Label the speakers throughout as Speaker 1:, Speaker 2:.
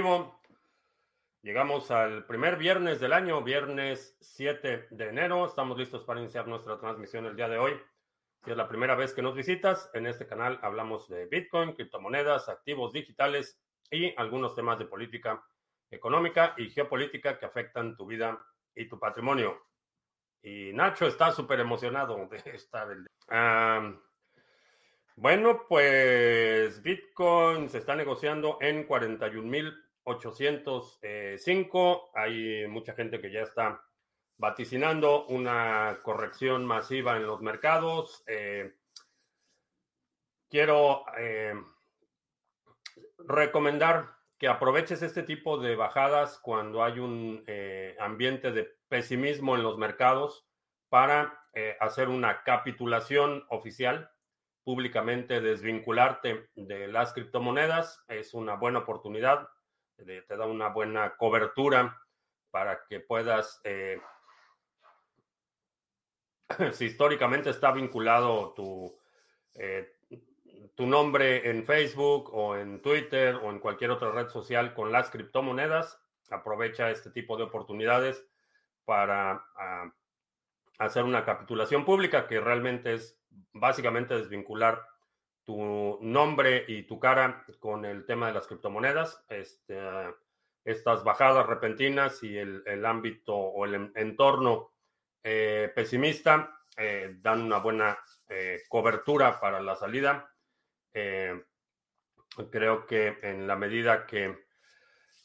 Speaker 1: vivo. Llegamos al primer viernes del año, viernes 7 de enero. Estamos listos para iniciar nuestra transmisión el día de hoy. Si es la primera vez que nos visitas, en este canal hablamos de Bitcoin, criptomonedas, activos digitales y algunos temas de política económica y geopolítica que afectan tu vida y tu patrimonio. Y Nacho está súper emocionado de estar el... bueno, pues Bitcoin se está negociando en 41.805. Hay mucha gente que ya está vaticinando una corrección masiva en los mercados. Eh, quiero eh, recomendar que aproveches este tipo de bajadas cuando hay un eh, ambiente de pesimismo en los mercados para hacer una capitulación oficial, públicamente desvincularte de las criptomonedas. Es una buena oportunidad, te da una buena cobertura para que puedas si históricamente está vinculado tu, eh, tu nombre en Facebook o en Twitter o en cualquier otra red social con las criptomonedas, aprovecha este tipo de oportunidades para ah, hacer una capitulación pública que realmente es básicamente desvincular tu nombre y tu cara con el tema de las criptomonedas. Este, estas bajadas repentinas y el, ámbito o el entorno eh, pesimista, eh, dan una buena eh, cobertura para la salida. creo que en la medida que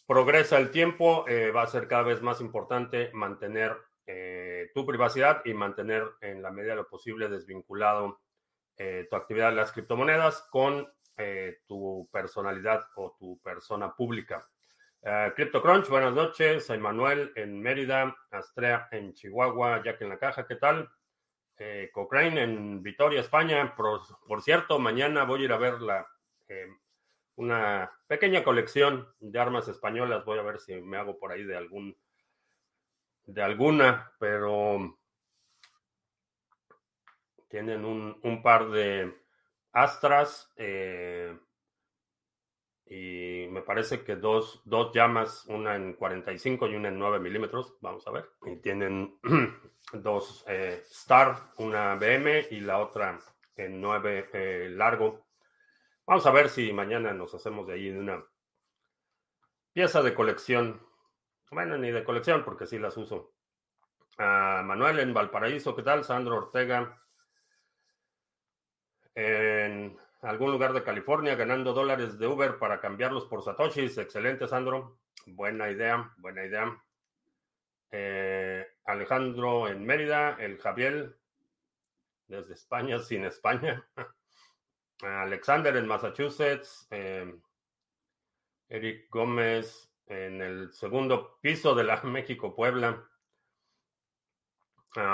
Speaker 1: progresa el tiempo, va a ser cada vez más importante mantener tu privacidad y mantener en la medida de lo posible desvinculado tu actividad en las criptomonedas con tu personalidad o tu persona pública. Uh, CryptoCrunch, buenas noches. Soy Manuel en Mérida, Astrea en Chihuahua, Jack en la caja, ¿qué tal? Eh, Cochrane en Vitoria, España. Por, cierto, mañana voy a ir a ver la, eh, una pequeña colección de armas españolas. Voy a ver si me hago por ahí de algún de alguna, pero tienen un, un par de astras. Eh, y me parece que dos, dos llamas, una en 45 y una en 9 milímetros, vamos a ver. Y tienen dos eh, Star, una BM y la otra en 9 eh, largo. Vamos a ver si mañana nos hacemos de ahí una pieza de colección. Bueno, ni de colección porque sí las uso. a Manuel en Valparaíso, ¿qué tal? Sandro Ortega. En algún lugar de California ganando dólares de Uber para cambiarlos por Satoshis. Excelente, Sandro. Buena idea, buena idea. Eh, Alejandro en Mérida, el Javier desde España, sin España. Alexander en Massachusetts. Eh, Eric Gómez en el segundo piso de la México Puebla.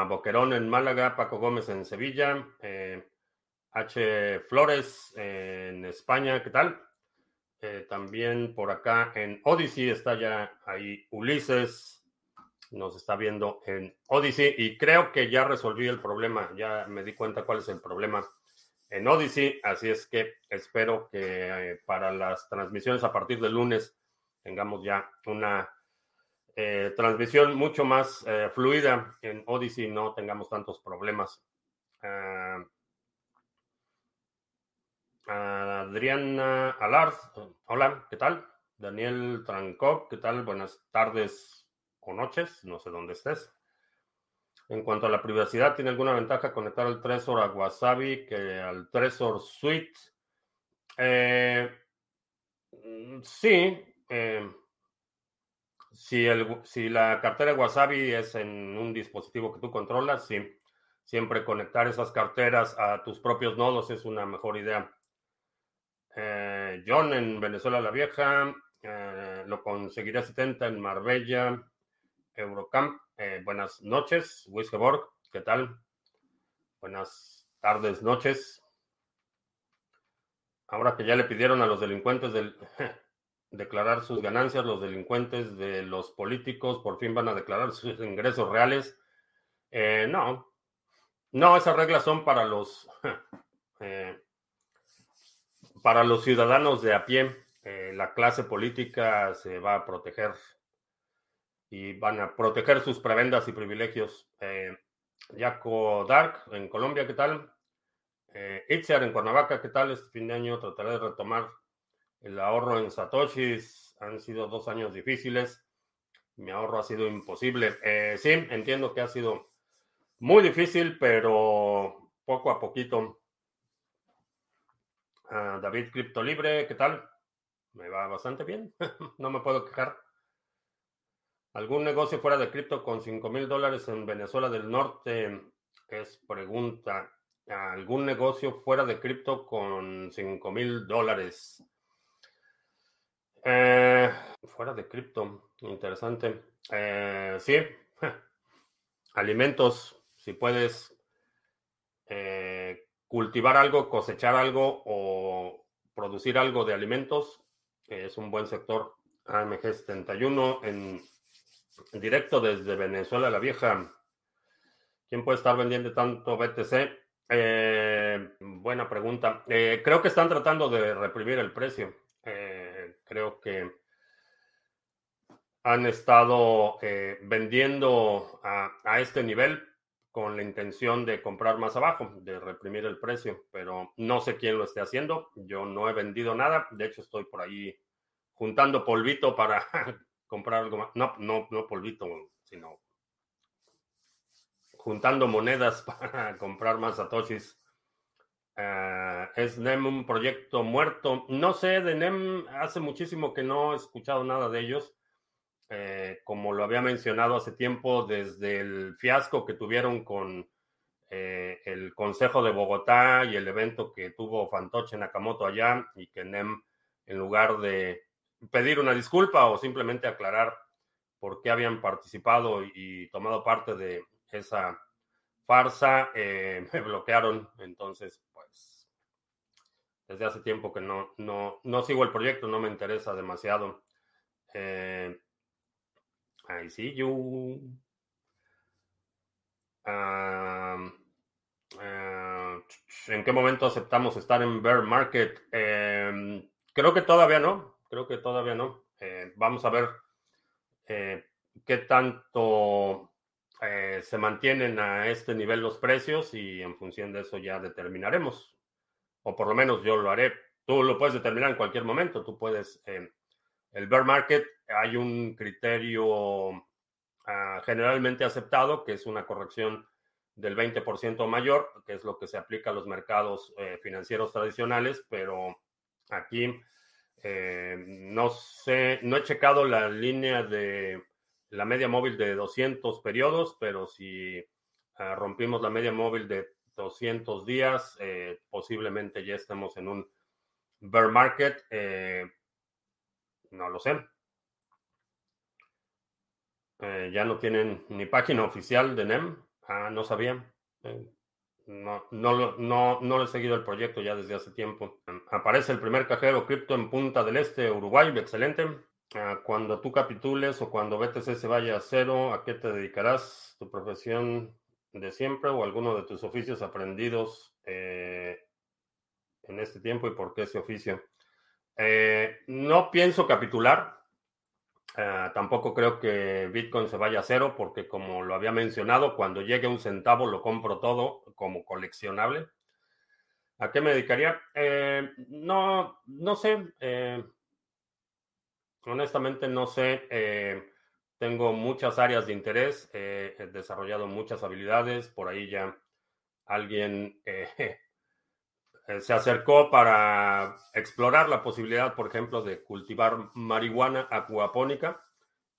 Speaker 1: Boquerón en Málaga, Paco Gómez en Sevilla. Eh, H. Flores en España, ¿qué tal? Eh, también por acá en Odyssey está ya ahí Ulises, nos está viendo en Odyssey y creo que ya resolví el problema, ya me di cuenta cuál es el problema en Odyssey, así es que espero que eh, para las transmisiones a partir del lunes tengamos ya una eh, transmisión mucho más fluida en Odyssey, no tengamos tantos problemas. Ah, Adriana Alard, hola, ¿qué tal? Daniel Trancop, ¿qué tal? Buenas tardes o noches, no sé dónde estés. En cuanto a la privacidad, ¿tiene alguna ventaja conectar el Trezor a Wasabi que al Trezor Suite? Eh, sí. Eh, si la cartera Wasabi es en un dispositivo que tú controlas, sí. Siempre conectar esas carteras a tus propios nodos es una mejor idea. Eh, John en Venezuela la Vieja, eh, lo conseguiré 70 en Marbella, Eurocamp. Eh, buenas noches, Wisgeborg, ¿qué tal? Buenas tardes, noches. Ahora que ya le pidieron a los delincuentes del, declarar sus ganancias, los delincuentes de los políticos por fin van a declarar sus ingresos reales. no, no, esas reglas son para los para los ciudadanos de a pie, eh, la clase política se va a proteger y van a proteger sus prebendas y privilegios. Eh, Jaco Dark en Colombia, ¿qué tal? Eh, Itziar en Cuernavaca, ¿qué tal? Este fin de año trataré de retomar el ahorro en Satoshis. Han sido dos años difíciles. Mi ahorro ha sido imposible. Eh, sí, entiendo que ha sido muy difícil, pero poco a poquito. Ah, David Cripto Libre, ¿qué tal? Me va bastante bien. no me puedo quejar. ¿Algún negocio fuera de cripto con 5 mil dólares en Venezuela del Norte? Es pregunta. ¿Algún negocio fuera de cripto con 5 mil dólares? Eh, fuera de cripto, interesante. Eh, sí, alimentos, si puedes eh, cultivar algo, cosechar algo o producir algo de alimentos, es un buen sector. AMG 71 en directo desde Venezuela la vieja. ¿Quién puede estar vendiendo tanto BTC? Eh, buena pregunta. Eh, creo que están tratando de reprimir el precio. Eh, creo que han estado vendiendo a, a, este nivel con la intención de comprar más abajo, de reprimir el precio, pero no sé quién lo esté haciendo. Yo no he vendido nada. De hecho, estoy por ahí juntando polvito para comprar algo más. No, no, no polvito, sino juntando monedas para comprar más satoshis. Uh, ¿Es NEM un proyecto muerto? No sé, de NEM hace muchísimo que no he escuchado nada de ellos. Eh, como lo había mencionado hace tiempo, desde el fiasco que tuvieron con eh, el Consejo de Bogotá y el evento que tuvo Fantoche Nakamoto allá y que NEM, en lugar de pedir una disculpa o simplemente aclarar por qué habían participado y tomado parte de esa farsa, eh, me bloquearon. Entonces, pues, desde hace tiempo que no, no, no sigo el proyecto, no me interesa demasiado. I see you. Ah, ¿En qué momento aceptamos estar en bear market? Eh, creo que todavía no creo que todavía no. Eh, vamos a ver eh, qué tanto eh, se mantienen a este nivel los precios y en función de eso ya determinaremos. O por lo menos yo lo haré. Tú lo puedes determinar en cualquier momento. Tú puedes. el bear market hay un criterio ah, generalmente aceptado que es una corrección del 20% mayor, que es lo que se aplica a los mercados financieros tradicionales, pero aquí eh, no sé, no he checado la línea de la media móvil de 200 periodos, pero si ah, rompimos la media móvil de 200 días, eh, posiblemente ya estamos en un bear market. Eh, no lo sé. Ya no tienen ni página oficial de NEM. Ah, no sabía. No, no, no, no he seguido el proyecto ya desde hace tiempo. Aparece el primer cajero cripto en Punta del Este, Uruguay, excelente. Ah, cuando tú capitules o cuando BTC se vaya a cero, ¿a qué te dedicarás? ¿Tu profesión de siempre o alguno de tus oficios aprendidos eh, en este tiempo y por qué ese oficio? Eh, no pienso capitular. Ah, tampoco creo que Bitcoin se vaya a cero porque como lo había mencionado, cuando llegue un centavo lo compro todo como coleccionable. ¿A qué me dedicaría? Eh, no, no sé. Eh, honestamente no sé. Eh, tengo muchas áreas de interés. he desarrollado muchas habilidades. Por ahí ya alguien se acercó para explorar la posibilidad, por ejemplo, de cultivar marihuana acuapónica.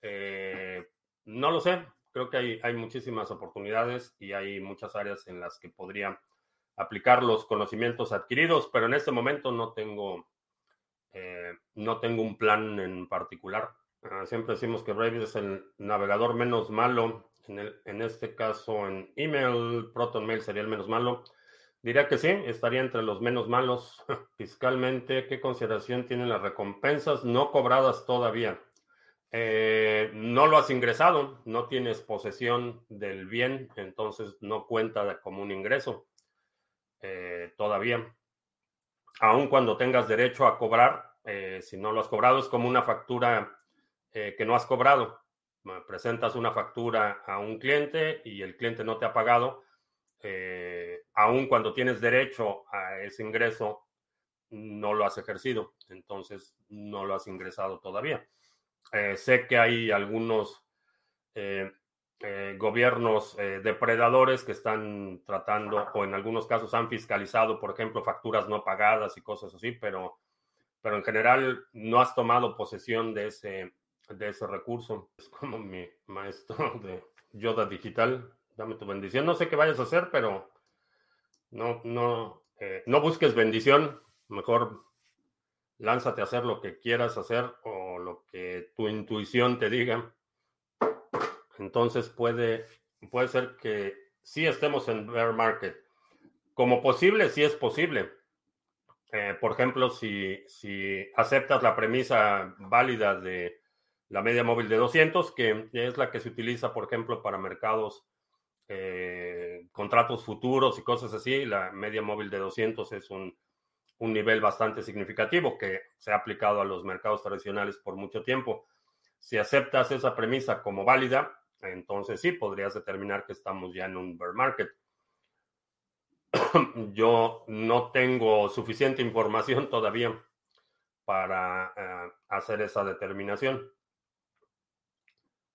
Speaker 1: Eh, no lo sé, creo que hay, hay, muchísimas oportunidades y hay muchas áreas en las que podría aplicar los conocimientos adquiridos, pero en este momento no tengo, eh, no tengo un plan en particular. Ah, siempre decimos que Brave es el navegador menos malo. En, el, en este caso, en email, ProtonMail sería el menos malo. Diría que sí, estaría entre los menos malos fiscalmente. ¿Qué consideración tienen las recompensas no cobradas todavía? Eh, no lo has ingresado, no tienes posesión del bien, entonces no cuenta como un ingreso eh, todavía. Aun cuando tengas derecho a cobrar, si no lo has cobrado, es como una factura que no has cobrado. Presentas una factura a un cliente y el cliente no te ha pagado. Aun cuando tienes derecho a ese ingreso, no lo has ejercido, entonces no lo has ingresado todavía. Eh, sé que hay algunos eh, eh, gobiernos depredadores que están tratando, o en algunos casos han fiscalizado, por ejemplo, facturas no pagadas y cosas así, pero, pero en general no has tomado posesión de ese, de ese recurso. Es como mi maestro de Yoda Digital. Dame tu bendición. No sé qué vayas a hacer, pero no, no, no busques bendición, mejor lánzate a hacer lo que quieras hacer o lo que tu intuición te diga. Entonces puede, puede ser que sí estemos en bear market. Como posible, sí es posible. Eh, por ejemplo, si, si aceptas la premisa válida de la media móvil de 200, que es la que se utiliza, por ejemplo, para mercados, eh, contratos futuros y cosas así, la media móvil de 200 es un un nivel bastante significativo que se ha aplicado a los mercados tradicionales por mucho tiempo. Si aceptas esa premisa como válida, entonces sí podrías determinar que estamos ya en un bear market. Yo no tengo suficiente información todavía para eh, hacer esa determinación.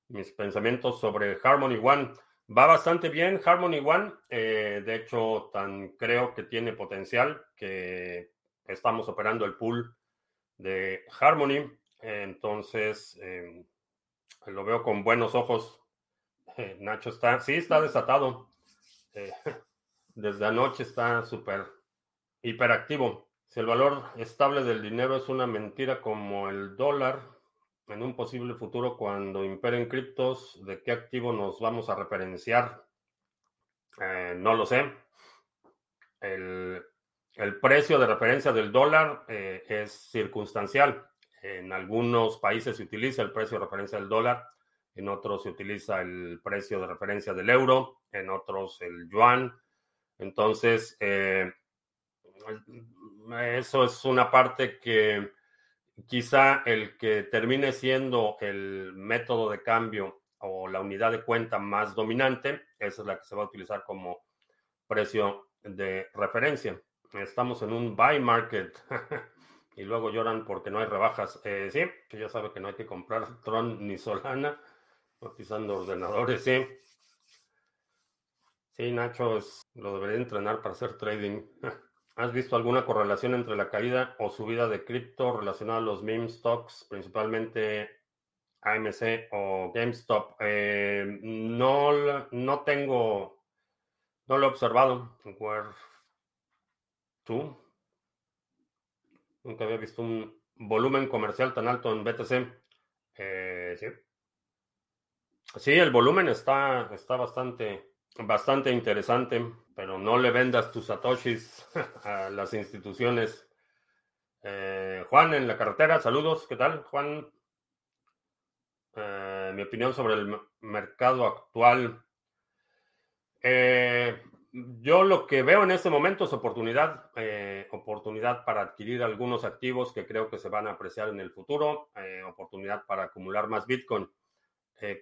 Speaker 1: Mis pensamientos sobre Harmony One. Va bastante bien Harmony One. Eh, de hecho, tan creo que tiene potencial que estamos operando el pool de Harmony. Entonces, em, lo veo con buenos ojos. Eh, Nacho está, sí, está desatado. Eh, desde anoche está súper hiperactivo. Si el valor estable del dinero es una mentira como el dólar, en un posible futuro cuando imperen criptos, ¿de qué activo nos vamos a referenciar? Eh, no lo sé. El, precio de referencia del dólar eh, es circunstancial. En algunos países se utiliza el precio de referencia del dólar, en otros se utiliza el precio de referencia del euro, en otros el yuan. Entonces, eh, eso es una parte que quizá el que termine siendo el método de cambio o la unidad de cuenta más dominante, esa es la que se va a utilizar como precio de referencia estamos en un buy market y luego lloran porque no hay rebajas. Eh, sí, que ya sabe que no hay que comprar Tron ni Solana, cotizando ordenadores, sí. Sí, Nacho, lo debería entrenar para hacer trading. ¿Has visto alguna correlación entre la caída o subida de cripto relacionada a los meme stocks, principalmente AMC o GameStop? Eh, no, no tengo, no lo he observado. ¿Tú? Nunca había visto un volumen comercial tan alto en BTC. Eh, sí. Sí, el volumen está, está bastante, bastante interesante, pero no le vendas tus satoshis a las instituciones. Eh, Juan, en la carretera, saludos, ¿qué tal, Juan? Eh, mi opinión sobre el mercado actual. Eh, yo lo que veo en este momento es oportunidad, eh, oportunidad para adquirir algunos activos que creo que se van a apreciar en el futuro, eh, oportunidad para acumular más Bitcoin.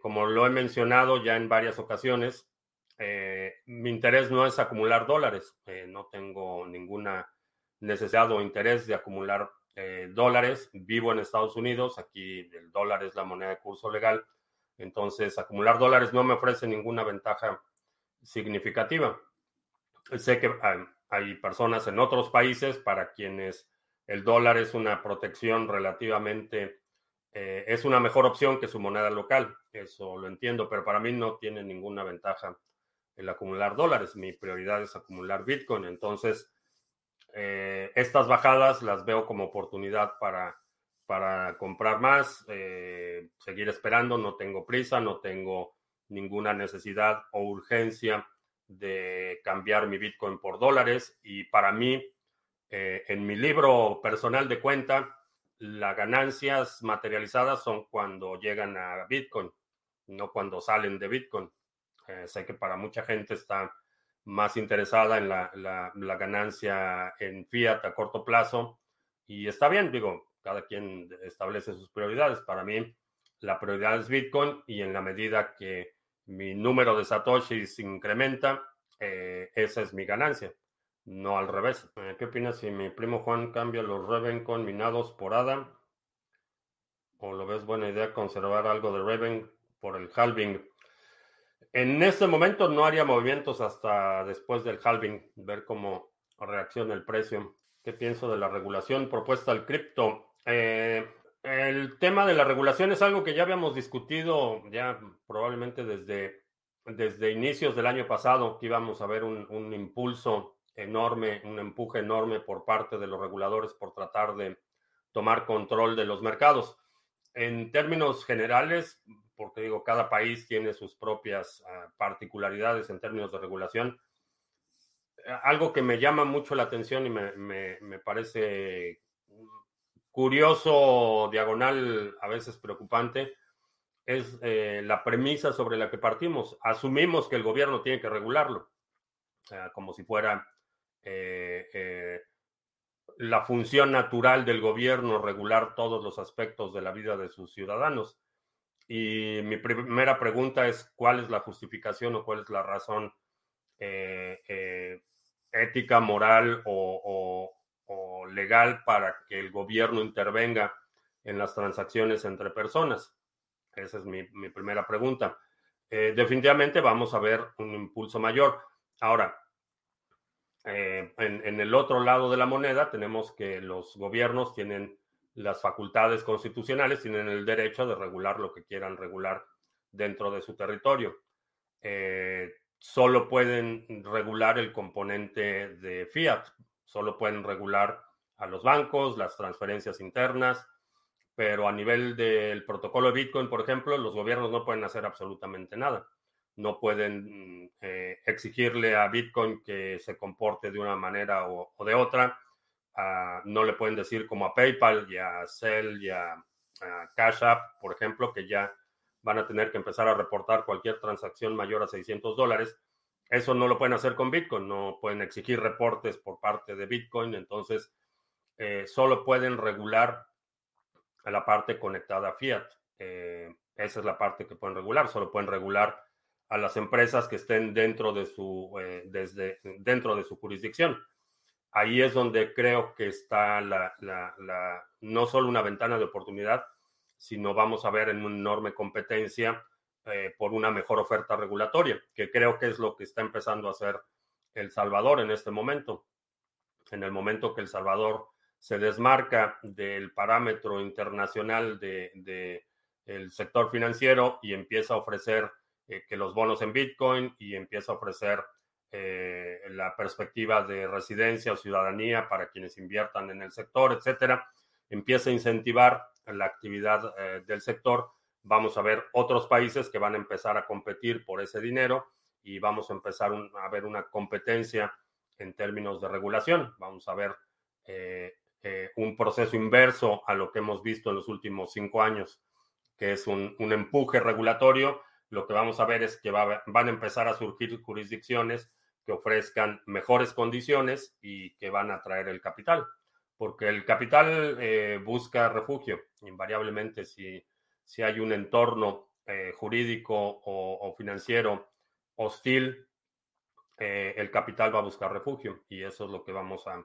Speaker 1: Como lo he mencionado ya en varias ocasiones, mi interés no es acumular dólares, no tengo ninguna necesidad o interés de acumular dólares. Vivo en Estados Unidos, aquí el dólar es la moneda de curso legal, entonces acumular dólares no me ofrece ninguna ventaja significativa. Sé que hay personas en otros países para quienes el dólar es una protección relativamente, eh, es una mejor opción que su moneda local. Eso lo entiendo, pero para mí no tiene ninguna ventaja el acumular dólares. Mi prioridad es acumular Bitcoin. Entonces, eh, estas bajadas las veo como oportunidad para, para comprar más, eh, seguir esperando. No tengo prisa, no tengo ninguna necesidad o urgencia de cambiar mi Bitcoin por dólares y para mí, eh, en mi libro personal de cuenta, las ganancias materializadas son cuando llegan a Bitcoin, no cuando salen de Bitcoin. Eh, sé que para mucha gente está más interesada en la, la, ganancia en fiat a corto plazo y está bien, digo, cada quien establece sus prioridades. Para mí, la prioridad es Bitcoin y en la medida que mi número de satoshis incrementa, eh, esa es mi ganancia, no al revés. Eh, ¿Qué opinas si mi primo Juan cambia los Raven con minados por ADA? ¿O lo ves buena idea conservar algo de Raven por el halving? En este momento no haría movimientos hasta después del halving, ver cómo reacciona el precio. ¿Qué pienso de la regulación propuesta al cripto? Eh, el tema de la regulación es algo que ya habíamos discutido ya probablemente desde, desde inicios del año pasado, que íbamos a ver un, un impulso enorme, un empuje enorme por parte de los reguladores por tratar de tomar control de los mercados. En términos generales, porque digo, cada país tiene sus propias uh, particularidades en términos de regulación. Algo que me llama mucho la atención y me, me, me parece curioso, diagonal, a veces preocupante, es eh, la premisa sobre la que partimos. Asumimos que el gobierno tiene que regularlo, como si fuera eh, eh, la función natural del gobierno regular todos los aspectos de la vida de sus ciudadanos. Y mi primera pregunta es, ¿cuál es la justificación o cuál es la razón ética, moral o, o legal para que el gobierno intervenga en las transacciones entre personas? Esa es mi, mi primera pregunta. Eh, definitivamente vamos a ver un impulso mayor. Ahora, eh, en, el otro lado de la moneda tenemos que los gobiernos tienen las facultades constitucionales, tienen el derecho de regular lo que quieran regular dentro de su territorio. Eh, solo pueden regular el componente de fiat, Solo pueden regular a los bancos, las transferencias internas, pero a nivel del protocolo de Bitcoin, por ejemplo, los gobiernos no pueden hacer absolutamente nada. No pueden mm, eh, exigirle a Bitcoin que se comporte de una manera o, de otra. Uh, no le pueden decir como a PayPal y a Cell y a, a Cash App, por ejemplo, que ya van a tener que empezar a reportar cualquier transacción mayor a 600 dólares eso no lo pueden hacer con Bitcoin, no pueden exigir reportes por parte de Bitcoin, entonces eh, solo pueden regular a la parte conectada a Fiat. Eh, esa es la parte que pueden regular, solo pueden regular a las empresas que estén dentro de su, eh, desde, dentro de su jurisdicción. Ahí es donde creo que está la, la, no solo una ventana de oportunidad, sino vamos a ver en una enorme competencia eh, por una mejor oferta regulatoria, que creo que es lo que está empezando a hacer El Salvador en este momento. En el momento que El Salvador se desmarca del parámetro internacional del de, el sector financiero y empieza a ofrecer eh, que los bonos en Bitcoin y empieza a ofrecer eh, la perspectiva de residencia o ciudadanía para quienes inviertan en el sector, etcétera, empieza a incentivar la actividad eh, del sector vamos a ver otros países que van a empezar a competir por ese dinero y vamos a empezar a ver una competencia en términos de regulación. Vamos a ver un proceso inverso a lo que hemos visto en los últimos cinco años, que es un empuje regulatorio. Lo que vamos a ver es que va, van a empezar a surgir jurisdicciones que ofrezcan mejores condiciones y que van a traer el capital, porque el capital eh, busca refugio, invariablemente si si hay un entorno eh, jurídico o, financiero hostil, eh, el capital va a buscar refugio y eso es lo que vamos a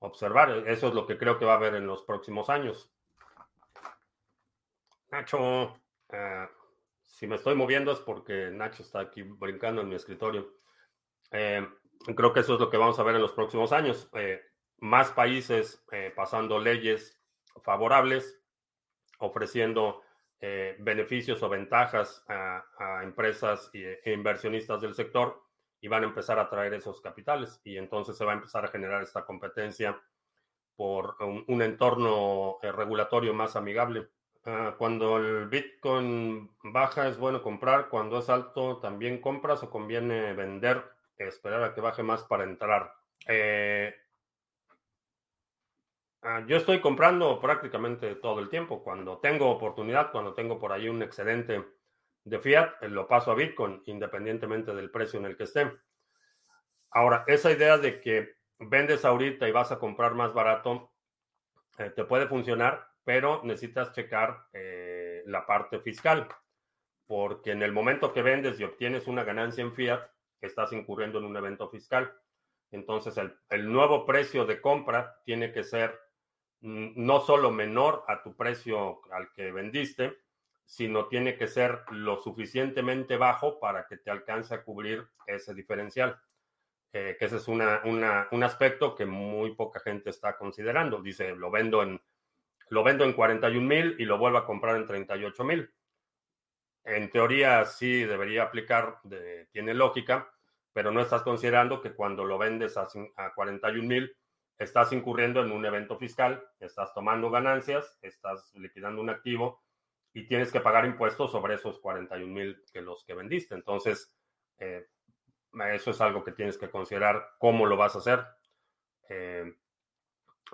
Speaker 1: observar. Eso es lo que creo que va a haber en los próximos años. Nacho, eh, si me estoy moviendo es porque Nacho está aquí brincando en mi escritorio. Eh, creo que eso es lo que vamos a ver en los próximos años. Eh, más países pasando leyes favorables, ofreciendo eh, beneficios o ventajas a, a empresas e inversionistas del sector y van a empezar a traer esos capitales y entonces se va a empezar a generar esta competencia por un, un entorno eh, regulatorio más amigable. Uh, cuando el Bitcoin baja es bueno comprar, cuando es alto también compras o conviene vender, esperar a que baje más para entrar. Eh, Ah, yo estoy comprando prácticamente todo el tiempo. Cuando tengo oportunidad, cuando tengo por ahí un excedente de fiat, eh, lo paso a Bitcoin, independientemente del precio en el que esté. Ahora, esa idea de que vendes ahorita y vas a comprar más barato, eh, te puede funcionar pero necesitas checar la parte fiscal, porque en el momento que vendes y obtienes una ganancia en fiat, estás incurriendo en un evento fiscal. Entonces, el, nuevo precio de compra tiene que ser mm, no solo menor a tu precio al que vendiste, sino tiene que ser lo suficientemente bajo para que te alcance a cubrir ese diferencial. Eh, que ese es una, un aspecto que muy poca gente está considerando. Dice, lo vendo en, lo vendo en 41 mil y lo vuelvo a comprar en 38 mil. En teoría sí debería aplicar, tiene lógica, pero no estás considerando que cuando lo vendes a, a 41 mil, estás incurriendo en un evento fiscal, estás tomando ganancias, estás liquidando un activo y tienes que pagar impuestos sobre esos 41 mil que los que vendiste. Entonces, eh, eso es algo que tienes que considerar cómo lo vas a hacer. Eh,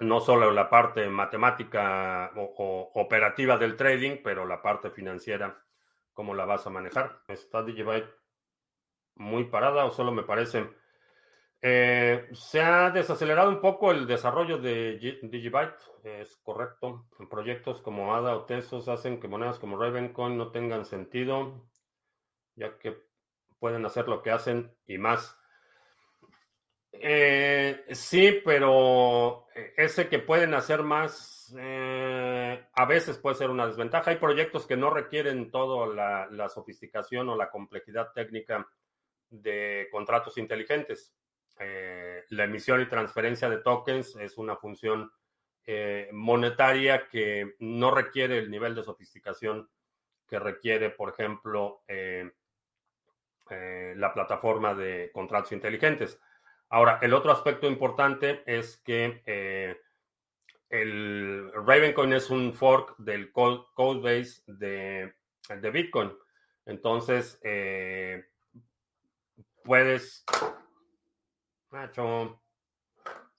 Speaker 1: no solo la parte matemática o, operativa del trading, pero la parte financiera, cómo la vas a manejar. ¿Está Digibyte muy parada o solo me parece? Eh, se ha desacelerado un poco el desarrollo de Digibyte, es correcto. Proyectos como ADA o Tesos hacen que monedas como Ravencoin no tengan sentido, ya que pueden hacer lo que hacen y más. Eh, sí, pero ese que pueden hacer más eh, a veces puede ser una desventaja. Hay proyectos que no requieren toda la, sofisticación o la complejidad técnica de contratos inteligentes. Eh, la emisión y transferencia de tokens es una función monetaria que no requiere el nivel de sofisticación que requiere, por ejemplo, la plataforma de contratos inteligentes. Ahora, el otro aspecto importante es que eh, el Ravencoin es un fork del code, base de, de, Bitcoin. Entonces, eh, puedes... Macho,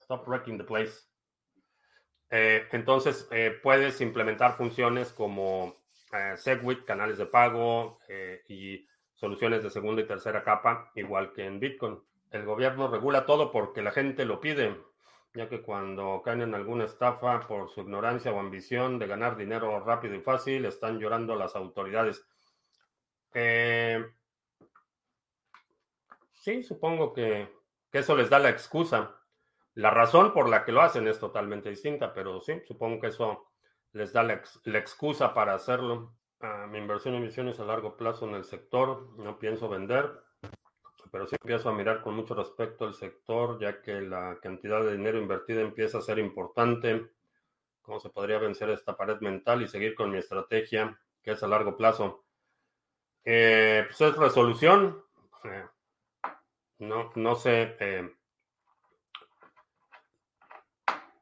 Speaker 1: stop wrecking the place. Eh, entonces, puedes implementar funciones como SegWit, canales de pago y soluciones de segunda y tercera capa, igual que en Bitcoin. El gobierno regula todo porque la gente lo pide, ya que cuando caen en alguna estafa por su ignorancia o ambición de ganar dinero rápido y fácil, están llorando las autoridades. Eh, sí, supongo que, eso les da la excusa. La razón por la que lo hacen es totalmente distinta, pero sí, supongo que eso les da la, excusa para hacerlo. Ah, mi inversión en emisiones a largo plazo en el sector, no pienso vender pero sí empiezo a mirar con mucho respeto el sector, ya que la cantidad de dinero invertido empieza a ser importante. ¿Cómo se podría vencer esta pared mental y seguir con mi estrategia, que es a largo plazo? Eh, pues es resolución. Eh, no, no sé. Eh,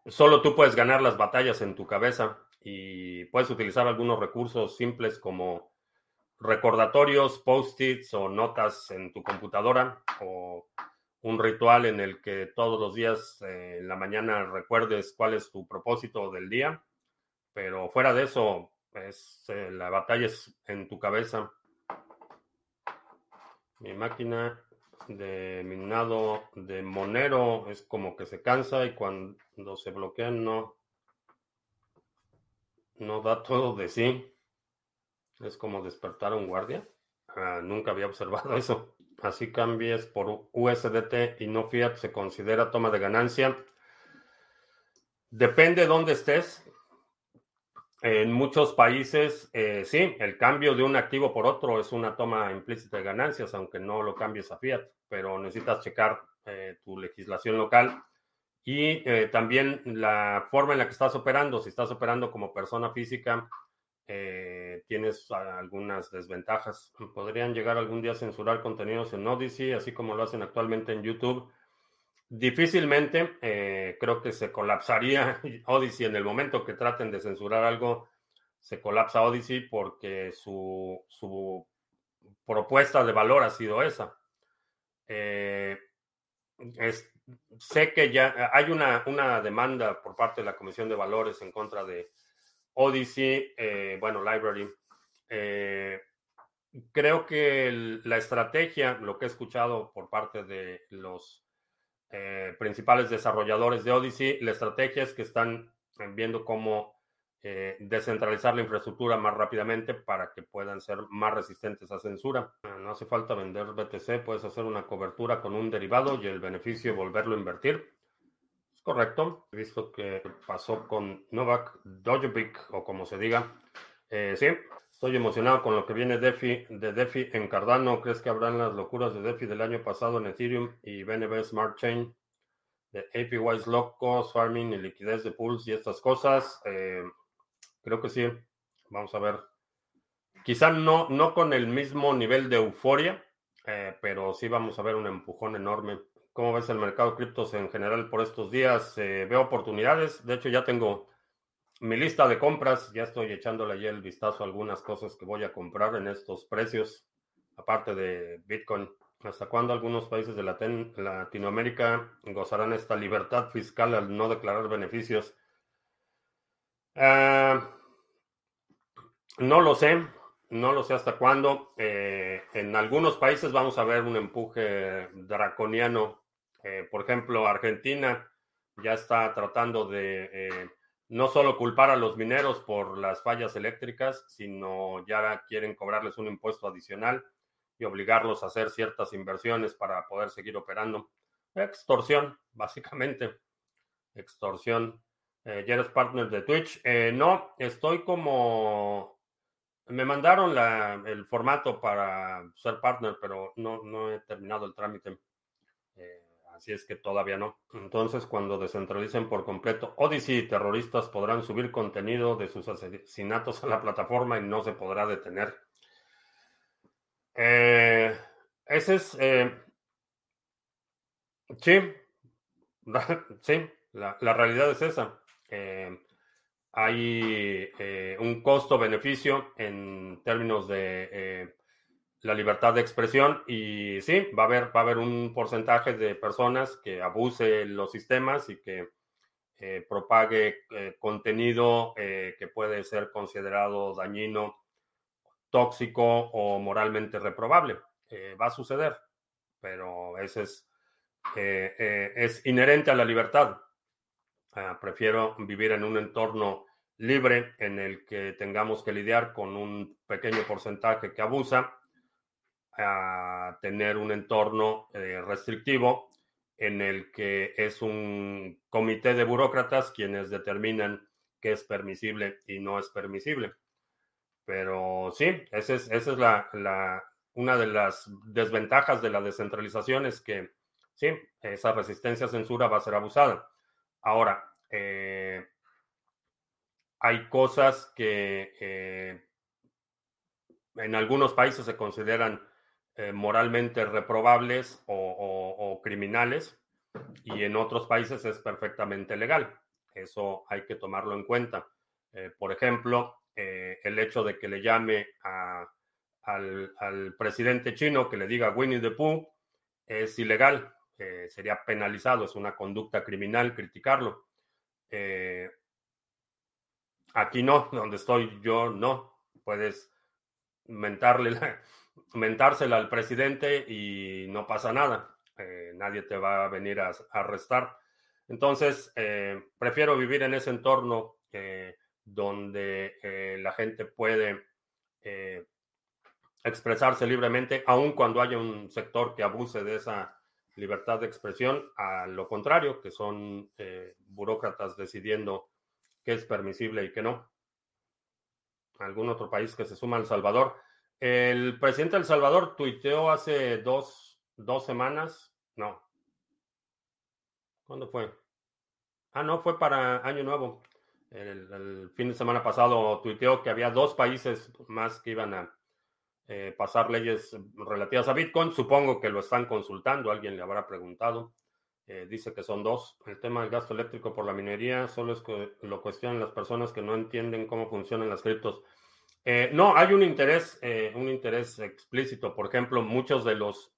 Speaker 1: solo tú puedes ganar las batallas en tu cabeza y puedes utilizar algunos recursos simples como recordatorios, post-its o notas en tu computadora o un ritual en el que todos los días eh, en la mañana recuerdes cuál es tu propósito del día. Pero fuera de eso, es, eh, la batalla es en tu cabeza. Mi máquina de minado de Monero es como que se cansa y cuando se bloquea no, no da todo de sí. Es como despertar a un guardia. Ah, nunca había observado eso. Así cambies por USDT y no fiat, se considera toma de ganancia. Depende de dónde estés. En muchos países, eh, sí, el cambio de un activo por otro es una toma implícita de ganancias, aunque no lo cambies a fiat, pero necesitas checar eh, tu legislación local y eh, también la forma en la que estás operando. Si estás operando como persona física, eh, tienes algunas desventajas. Podrían llegar algún día a censurar contenidos en Odyssey, así como lo hacen actualmente en YouTube. Difícilmente, eh, creo que se colapsaría Odyssey en el momento que traten de censurar algo, se colapsa Odyssey porque su, propuesta de valor ha sido esa. Eh, sé que ya hay una, una demanda por parte de la Comisión de Valores en contra de, Odyssey, eh, bueno, Library. Eh, creo que la estrategia, lo que he escuchado por parte de los eh, principales desarrolladores de Odyssey, la estrategia es que están viendo cómo eh, descentralizar la infraestructura más rápidamente para que puedan ser más resistentes a censura. No hace falta vender BTC, puedes hacer una cobertura con un derivado y el beneficio volverlo a invertir. Correcto. He visto que pasó con Novak Djokovic o como se diga. Eh, sí, estoy emocionado con lo que viene DeFi, de DeFi en Cardano. ¿Crees que habrán las locuras de DeFi del año pasado en Ethereum y BNB Smart Chain? De APYs locos, farming y liquidez de pools y estas cosas. Eh, Creo que sí. Vamos a ver. Quizá no, no con el mismo nivel de euforia, eh, pero sí vamos a ver un empujón enorme. ¿Cómo ves el mercado de criptos en general por estos días? Eh, veo oportunidades. De hecho, ya tengo mi lista de compras. Ya estoy echándole ya el vistazo a algunas cosas que voy a comprar en estos precios, aparte de Bitcoin. ¿Hasta cuándo algunos países de Latinoamérica gozarán esta libertad fiscal al no declarar beneficios? Ah, no lo sé, no lo sé hasta cuándo. Eh, en algunos países vamos a ver un empuje draconiano. Eh, por ejemplo, Argentina ya está tratando de eh, no solo culpar a los mineros por las fallas eléctricas, sino ya quieren cobrarles un impuesto adicional y obligarlos a hacer ciertas inversiones para poder seguir operando. Extorsión, básicamente. Extorsión. Eh, ¿Ya eres partner de Twitch? Eh, no, estoy como... Me mandaron el formato para ser partner, pero no, no he terminado el trámite. Eh, así es que todavía no. Entonces, cuando descentralicen por completo Odyssey, terroristas podrán subir contenido de sus asesinatos a la plataforma y no se podrá detener. ese es... sí, sí, la realidad es esa. Eh, hay eh, un costo-beneficio en términos de eh, la libertad de expresión y sí, va a haber, va a haber un porcentaje de personas que abuse los sistemas y que propague contenido que puede ser considerado dañino, tóxico o moralmente reprobable. va a suceder, pero eso es, es inherente a la libertad. Ah, prefiero vivir en un entorno libre en el que tengamos que lidiar con un pequeño porcentaje que abusa, a tener un entorno eh, restrictivo en el que es un comité de burócratas quienes determinan qué es permisible y no es permisible. Pero sí, esa es, esa es la, una de las desventajas de la descentralización, es que sí, esa resistencia a censura va a ser abusada. Ahora, eh, hay cosas que eh, en algunos países se consideran eh, moralmente reprobables o, criminales y en otros países es perfectamente legal. Eso hay que tomarlo en cuenta. por ejemplo, el hecho de que le llame al, al, presidente chino que le diga Winnie the Pooh es ilegal sería penalizado, es una conducta criminal criticarlo. Eh, aquí no, donde estoy yo no. Puedes mentarle mentársela al presidente y no pasa nada. Eh, nadie te va a venir a, arrestar. Entonces, eh, prefiero vivir en ese entorno donde la gente puede expresarse libremente, aun cuando haya un sector que abuse de esa libertad de expresión, a lo contrario, que son eh, burócratas decidiendo qué es permisible y qué no. ¿Algún otro país que se suma a El Salvador? El presidente de El Salvador tuiteó hace dos, dos semanas, no. ¿Cuándo fue? Ah, no, fue para Año Nuevo. el fin de semana pasado tuiteó que había dos países más que iban a eh, pasar leyes relativas a Bitcoin. Supongo que lo están consultando, alguien le habrá preguntado. Eh, dice que son dos. El tema del gasto eléctrico por la minería solo es que lo cuestionan las personas que no entienden cómo funcionan las criptos. Eh, no, hay un interés, un interés explícito. Por ejemplo, muchos de los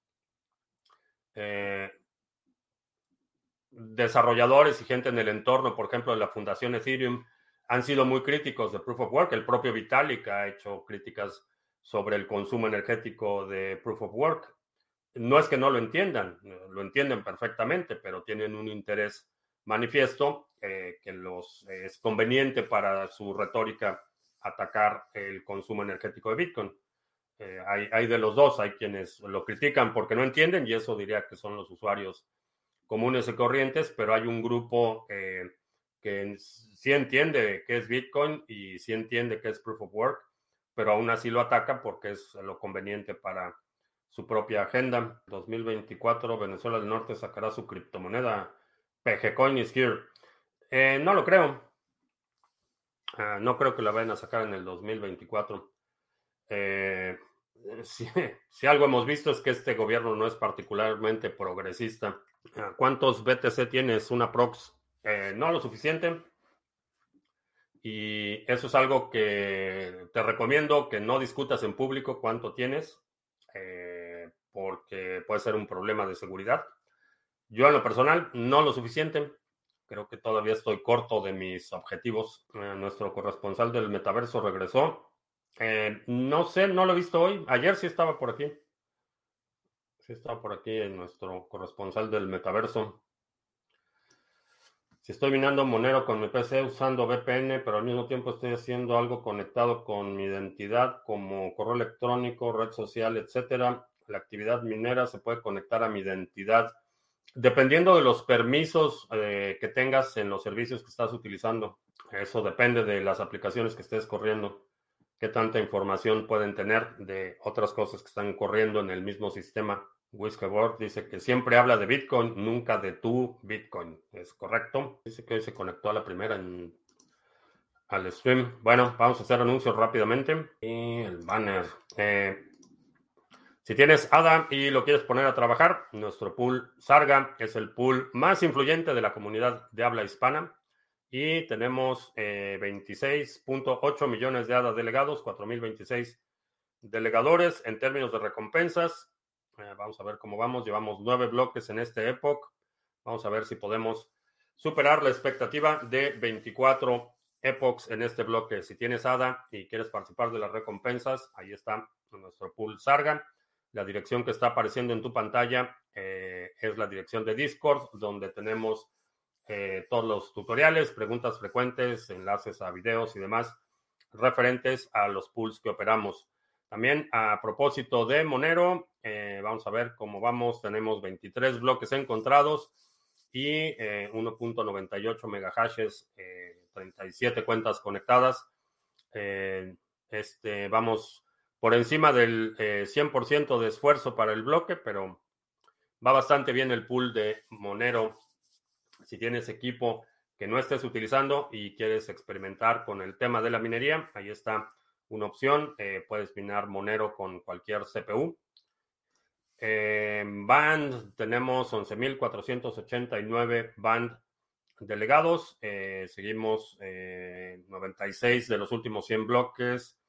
Speaker 1: desarrolladores y gente en el entorno, por ejemplo, de la Fundación Ethereum, han sido muy críticos de Proof of Work. El propio Vitalik ha hecho críticas sobre el consumo energético de Proof of Work. No es que no lo entiendan, lo entienden perfectamente, pero tienen un interés manifiesto que los, es conveniente para su retórica atacar el consumo energético de Bitcoin. hay, hay, de los dos, hay quienes lo critican porque no entienden y eso diría que son los usuarios comunes y corrientes, pero hay un grupo que sí entiende qué es Bitcoin y sí entiende qué es Proof of Work, pero aún así lo ataca porque es lo conveniente para su propia agenda. 2024, Venezuela del Norte sacará su criptomoneda. PG Coin is here. Eh, no lo creo. Ah, no creo que la vayan a sacar en el 2024. Eh, si, si, algo hemos visto es que este gobierno no es particularmente progresista. Ah, ¿Cuántos BTC tienes? Una prox eh, no lo suficiente. Y eso es algo que te recomiendo que no discutas en público cuánto tienes, eh, porque puede ser un problema de seguridad. Yo en lo personal, no lo suficiente. Creo que todavía estoy corto de mis objetivos. Eh, nuestro corresponsal del metaverso regresó. no sé, no lo he visto hoy. Ayer sí estaba por aquí. Sí estaba por aquí nuestro corresponsal del metaverso. Si estoy minando Monero con mi PC usando VPN, pero al mismo tiempo estoy haciendo algo conectado con mi identidad como correo electrónico, red social, etcétera, la actividad minera se puede conectar a mi identidad dependiendo de los permisos eh, que tengas en los servicios que estás utilizando. Eso depende de las aplicaciones que estés corriendo, qué tanta información pueden tener de otras cosas que están corriendo en el mismo sistema. Whiskerboard dice que siempre habla de Bitcoin, nunca de tu Bitcoin. Es correcto. Dice que hoy se conectó a la primera al stream. Bueno, vamos a hacer anuncios rápidamente. Y el banner. Eh, si tienes ADA y lo quieres poner a trabajar, nuestro pool Sarga es el pool más influyente de la comunidad de habla hispana. Y tenemos 26.8 eh, millones de ADA delegados, 4.026 delegadores en términos de recompensas. Eh, vamos a ver cómo vamos. Llevamos nueve bloques en este Epoch. Vamos a ver si podemos superar la expectativa de 24 epochs en este bloque. Si tienes ADA y quieres participar de las recompensas, ahí está nuestro pool Sarga. La dirección que está apareciendo en tu pantalla eh, es la dirección de Discord, donde tenemos eh, todos los tutoriales, preguntas frecuentes, enlaces a videos y demás referentes a los pools que operamos. También a propósito de Monero, eh, vamos a ver cómo vamos. Tenemos 23 bloques encontrados y 1.98 eh, megahashes, 37 cuentas conectadas. Este, vamos por encima del 100% de esfuerzo para el bloque, pero va bastante bien el pool de Monero. Si tienes equipo que no estés utilizando y quieres experimentar con el tema de la minería, ahí está una opción. Eh, puedes minar Monero con cualquier CPU. En band tenemos 11.489 band delegados. Eh, seguimos 96 eh, de los últimos 100 bloques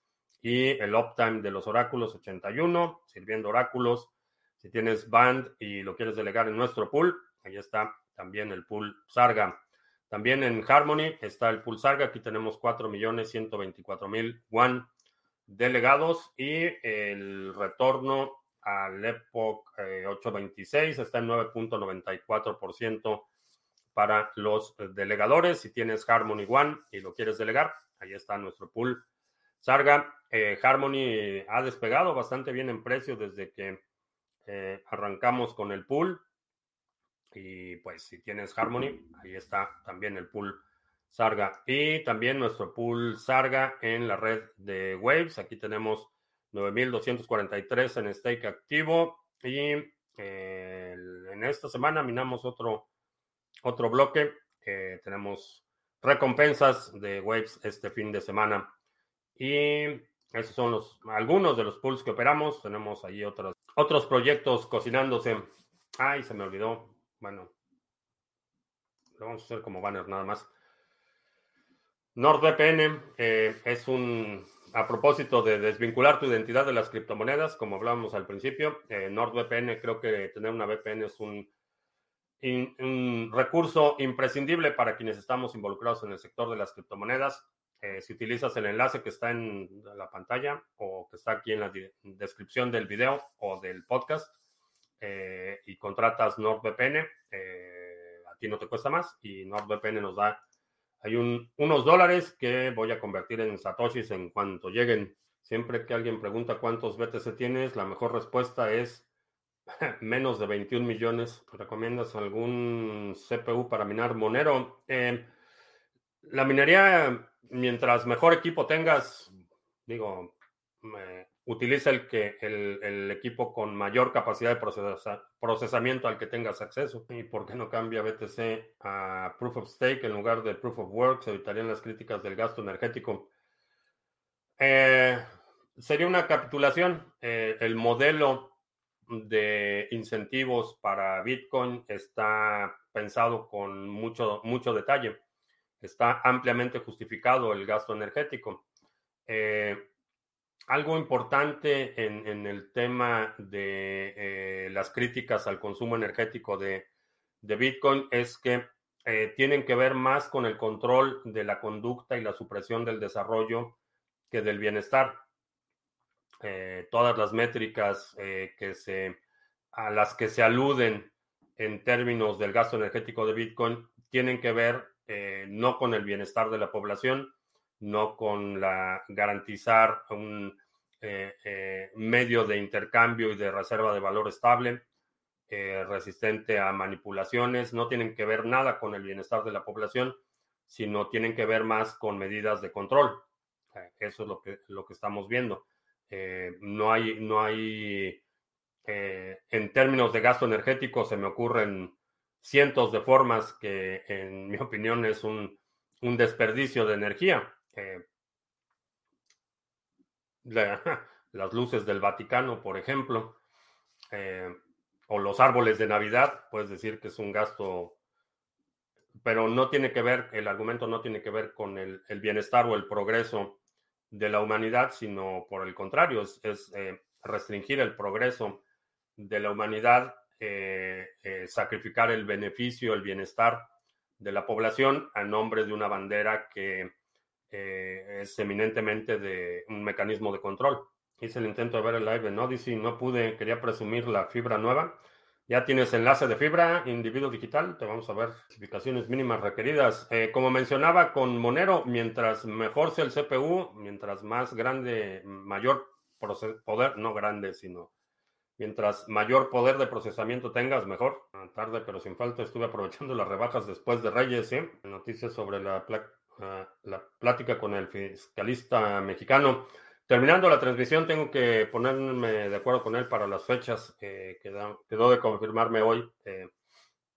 Speaker 1: y el uptime de los oráculos 81, sirviendo oráculos. Si tienes band y lo quieres delegar en nuestro pool, ahí está también el pool Sarga. También en Harmony está el pool Sarga. Aquí tenemos 4.124.000 One delegados y el retorno al Epoch 826 está en 9.94% para los delegadores. Si tienes Harmony One y lo quieres delegar, ahí está nuestro pool. Sarga, eh, Harmony ha despegado bastante bien en precio desde que eh, arrancamos con el pool. Y pues si tienes Harmony, ahí está también el pool Sarga. Y también nuestro pool Sarga en la red de Waves. Aquí tenemos 9.243 en stake activo. Y eh, en esta semana minamos otro, otro bloque. tenemos recompensas de Waves este fin de semana. Y esos son los, algunos de los pools que operamos. Tenemos ahí otros, otros proyectos cocinándose. Ay, se me olvidó. Bueno, lo vamos a hacer como banner nada más. NordVPN eh, es un, a propósito de desvincular tu identidad de las criptomonedas, como hablábamos al principio, eh, NordVPN creo que tener una VPN es un, un, recurso imprescindible para quienes estamos involucrados en el sector de las criptomonedas. Eh, si utilizas el enlace que está en la pantalla o que está aquí en la descripción del video o del podcast y contratas NordVPN, ti no te cuesta más y NordVPN nos da hay unos dólares que voy a convertir en satoshis en cuanto lleguen. Siempre que alguien pregunta cuántos BTC tienes, la mejor respuesta es menos de 21 millones. ¿Recomiendas algún CPU para minar Monero? Eh, la minería, mientras mejor equipo tengas, digo, utiliza el, que, el, equipo con mayor capacidad de procesamiento al que tengas acceso. ¿Y por qué no cambia BTC a Proof of Stake en lugar de Proof of Work? Se evitarían las críticas del gasto energético. Eh, sería una capitulación. Eh, el modelo de incentivos para Bitcoin está pensado con mucho, mucho detalle. Está ampliamente justificado el gasto energético. Eh, algo importante en, el tema de eh, las críticas al consumo energético de, Bitcoin es que eh, tienen que ver más con el control de la conducta y la supresión del desarrollo que del bienestar. Todas las métricas que se, a las que se aluden en términos del gasto energético de Bitcoin tienen que ver no con el bienestar de la población, no con la garantizar un eh, eh, medio de intercambio y de reserva de valor estable, eh, resistente a manipulaciones, no tienen que ver nada con el bienestar de la población, sino tienen que ver más con medidas de control. Eso es lo que, lo que estamos viendo. no hay, no hay en términos de gasto energético, se me ocurren cientos de formas que, en mi opinión, es un, un desperdicio de energía las luces del Vaticano, por ejemplo, eh, o los árboles de Navidad, puedes decir que es un gasto, pero no tiene que ver, el argumento no tiene que ver con el, bienestar o el progreso de la humanidad, sino por el contrario, es, eh, restringir el progreso de la humanidad, eh, sacrificar el beneficio, el bienestar de la población a nombre de una bandera que eh, es eminentemente de un mecanismo de control. Hice el intento de ver el live en Odyssey, no pude, quería presumir la fibra nueva. Ya tienes enlace de fibra, individuo digital, te vamos a ver especificaciones mínimas requeridas. Eh, como mencionaba con Monero, mientras mejor sea el CPU, mientras más grande, mayor poder, no grande, sino mientras mayor poder de procesamiento tengas, mejor. Tarde, pero sin falta, estuve aprovechando las rebajas después de Reyes, ¿sí? Noticias sobre la placa la plática con el fiscalista mexicano. Terminando la transmisión, tengo que ponerme de acuerdo con él para las fechas. que quedó, de confirmarme hoy. Eh,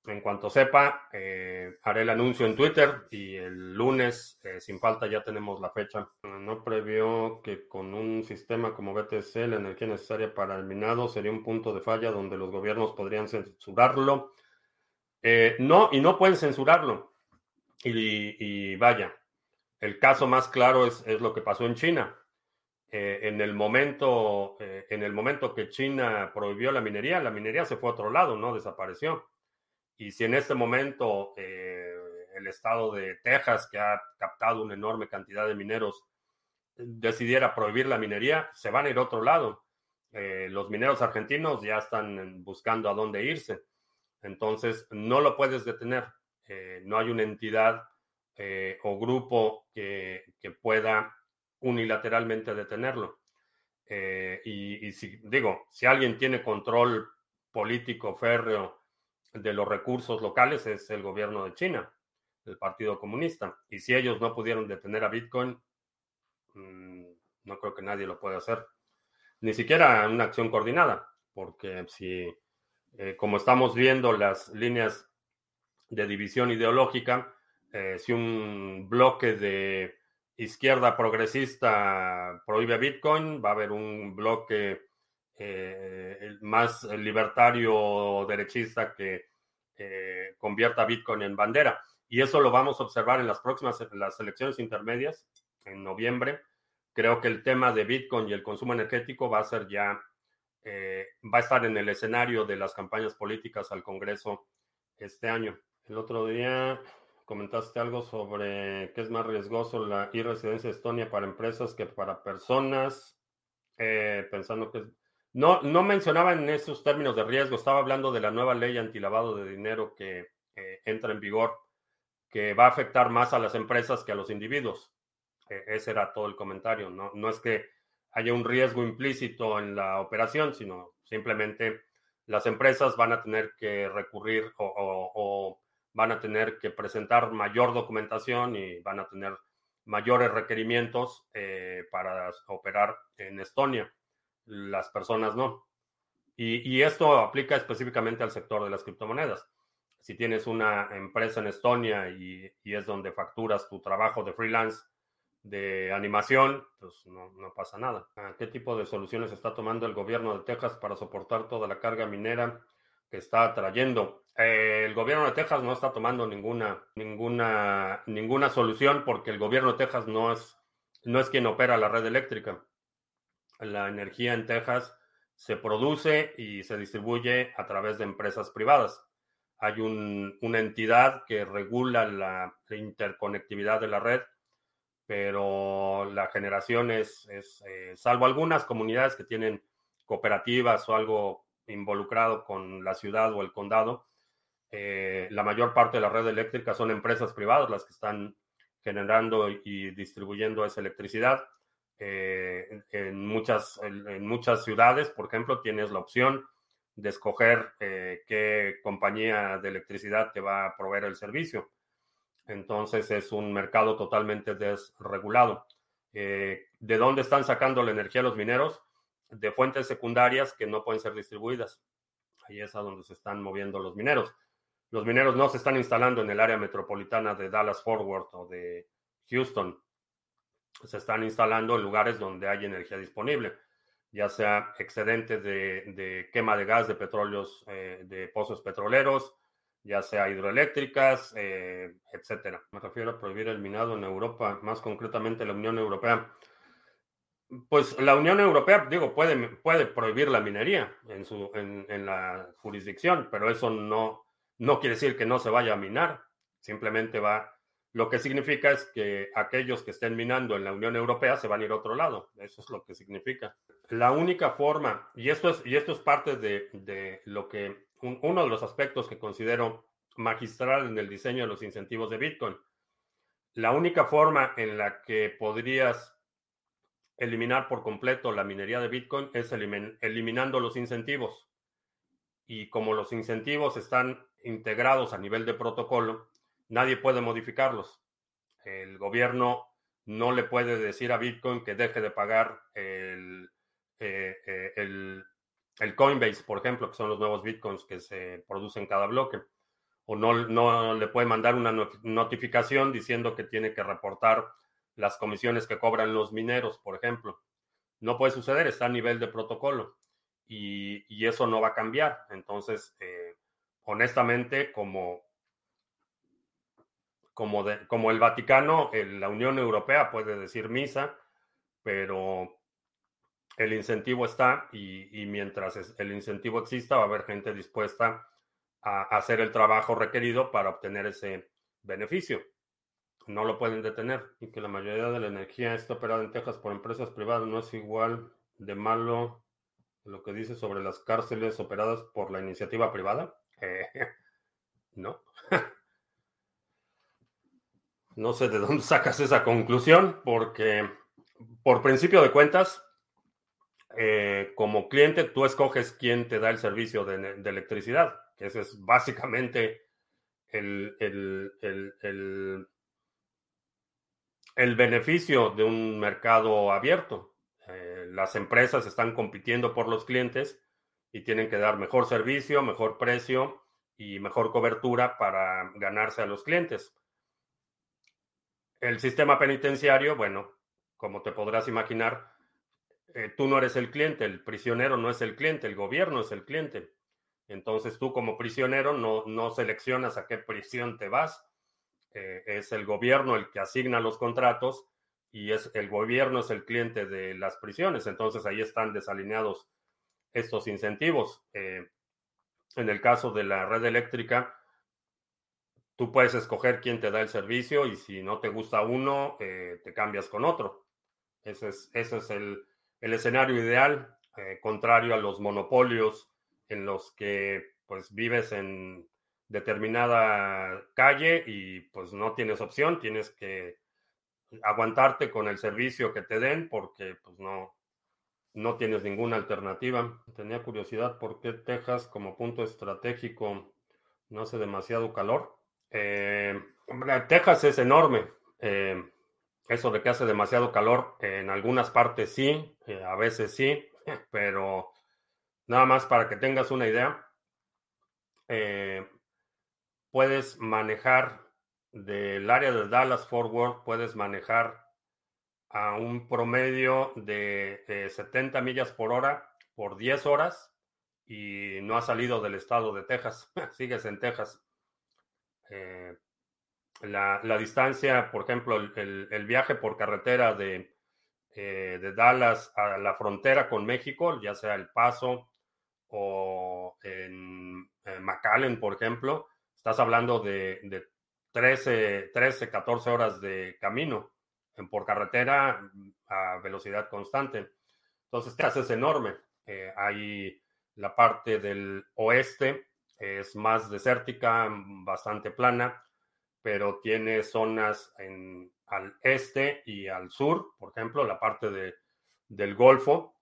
Speaker 1: en cuanto sepa, eh, haré el anuncio en Twitter y el lunes, eh, sin falta, ya tenemos la fecha. No previó que con un sistema como BTC la energía necesaria para el minado sería un punto de falla donde los gobiernos podrían censurarlo. no, y no pueden censurarlo. Y, vaya, el caso más claro es, lo que pasó en China. Eh, en, el momento, eh, en el momento que China prohibió la minería, la minería se fue a otro lado, no desapareció. Y si en este momento eh, el estado de Texas, que ha captado una enorme cantidad de mineros, decidiera prohibir la minería, se van a ir a otro lado. los mineros argentinos ya están buscando a dónde irse. Entonces, no lo puedes detener. Eh, no hay una entidad eh, o grupo que, pueda unilateralmente detenerlo. Eh, y, si digo, si alguien tiene control político férreo de los recursos locales es el gobierno de China, el Partido Comunista. Y si ellos no pudieron detener a Bitcoin, mm, no creo que nadie lo pueda hacer. Ni siquiera una acción coordinada, porque si, como estamos viendo, las líneas de división ideológica. Eh, si un bloque de izquierda progresista prohíbe Bitcoin, va a haber un bloque eh, más libertario derechista que eh, convierta Bitcoin en bandera. Y eso lo vamos a observar en las próximas las elecciones intermedias, en noviembre. Creo que el tema de Bitcoin y el consumo energético va a ser ya, va a estar en el escenario de las campañas políticas al Congreso este año. El otro día comentaste algo sobre qué es más riesgoso la e-residencia de Estonia para empresas que para personas, eh, pensando que... No, no mencionaba en esos términos de riesgo, estaba hablando de la nueva ley antilavado de dinero que entra en vigor que va a afectar más a las empresas que a los individuos. ese era todo el comentario. No, no es que haya un riesgo implícito en la operación, sino simplemente las empresas van a tener que recurrir o, van a tener que presentar mayor documentación y van a tener mayores requerimientos eh, para operar en Estonia. Las personas no. Y, esto aplica específicamente al sector de las criptomonedas. Si tienes una empresa en Estonia y es donde facturas tu trabajo de freelance, de animación, pues no, pasa nada. Ah, ¿Qué tipo de soluciones está tomando el gobierno de Texas para soportar toda la carga minera que está trayendo? Eh, el gobierno de Texas no está tomando ninguna, ninguna, ninguna solución porque el gobierno de Texas no es, no es quien opera la red eléctrica. La energía en Texas se produce y se distribuye a través de empresas privadas. Hay una entidad que regula la interconectividad de la red pero la generación es, eh, salvo algunas comunidades que tienen cooperativas o algo involucrado con la ciudad o el condado, eh, la mayor parte de la red eléctrica son empresas privadas las que están generando y distribuyendo esa electricidad. Eh, en, muchas, en, muchas ciudades, por ejemplo, tienes la opción de escoger qué compañía de electricidad te va a proveer el servicio. Entonces es un mercado totalmente desregulado. Eh, ¿De dónde están sacando la energía los mineros? De fuentes secundarias que no pueden ser distribuidas. Ahí es a donde se están moviendo los mineros. Los mineros no se están instalando en el área metropolitana de Dallas Forward o de Houston. Se están instalando en lugares donde hay energía disponible, ya sea excedente de, quema de gas de petróleos, eh, de pozos petroleros, ya sea hidroeléctricas, eh, etcétera. Me refiero a prohibir el minado en Europa, más concretamente la Unión Europea. Pues la Unión Europea, digo, puede, puede prohibir la minería en, su, en, en la jurisdicción, pero eso no, no quiere decir que no se vaya a minar. Simplemente va, lo que significa es que aquellos que estén minando en la Unión Europea se van a ir a otro lado. Eso es lo que significa. La única forma, y esto es, y esto es parte de, de lo que uno de los aspectos que considero magistral en el diseño de los incentivos de Bitcoin. La única forma en la que podrías eliminar por completo la minería de Bitcoin es eliminando los incentivos. Y como los incentivos están integrados a nivel de protocolo, nadie puede modificarlos. El gobierno no le puede decir a Bitcoin que deje de pagar el, eh, eh, el el Coinbase, por ejemplo, que son los nuevos bitcoins que se producen cada bloque, o no, no le puede mandar una notificación diciendo que tiene que reportar las comisiones que cobran los mineros, por ejemplo. No puede suceder, está a nivel de protocolo y, eso no va a cambiar. Entonces, eh, honestamente, como, como, como el Vaticano, la Unión Europea puede decir misa, pero el incentivo está y, mientras el incentivo exista va a haber gente dispuesta a hacer el trabajo requerido para obtener ese beneficio. No lo pueden detener. Y que la mayoría de la energía está operada en Texas por empresas privadas no es igual de malo lo que dice sobre las cárceles operadas por la iniciativa privada. Eh, no. no sé de dónde sacas esa conclusión, porque por principio de cuentas, eh, como cliente, tú escoges quién te da el servicio de, electricidad, que ese es básicamente el, el, beneficio de un mercado abierto. Eh, las empresas están compitiendo por los clientes y tienen que dar mejor servicio, mejor precio y mejor cobertura para ganarse a los clientes. El sistema penitenciario, bueno, como te podrás imaginar, eh, tú no eres el cliente, el prisionero no es el cliente, el gobierno es el cliente. Entonces tú como prisionero no, no seleccionas a qué prisión te vas. Eh, es el gobierno el que asigna los contratos y es el gobierno es el cliente de las prisiones. Entonces ahí están desalineados estos incentivos. Eh, en el caso de la red eléctrica, tú puedes escoger quién te da el servicio y si no te gusta uno, te cambias con otro. Ese es, ese es el, el escenario ideal, eh, contrario a los monopolios en los que pues vives en determinada calle y pues no tienes opción, tienes que aguantarte con el servicio que te den porque pues no, no tienes ninguna alternativa. Tenía curiosidad por qué Texas como punto estratégico no hace demasiado calor. Eh, Texas es enorme. Eh, eso de que hace demasiado calor en algunas partes sí, eh, a veces sí, pero nada más para que tengas una idea, puedes manejar del área de Dallas Forward, puedes manejar a un promedio de 70 millas por hora por 10 horas y no ha salido del estado de Texas, sigues en Texas. Eh, la, distancia, por ejemplo, el, viaje por carretera de, eh, de, Dallas a la frontera con México, ya sea El Paso o en, McAllen, por ejemplo, estás hablando de, de 13, 13, 14 horas de camino por carretera a velocidad constante. Entonces, Texas es enorme. Eh, hay la parte del oeste, es más desértica, bastante plana, pero tiene zonas en, al este y al sur, por ejemplo, la parte de, del Golfo,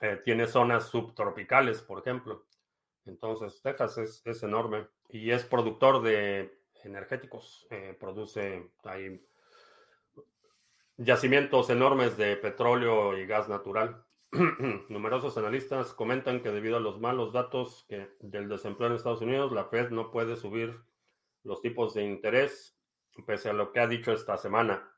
Speaker 1: eh, tiene zonas subtropicales, por ejemplo. Entonces, Texas es, es enorme y es productor de energéticos, eh, produce, hay yacimientos enormes de petróleo y gas natural. Numerosos analistas comentan que debido a los malos datos del desempleo en Estados Unidos, la Fed no puede subir los tipos de interés, pese a lo que ha dicho esta semana.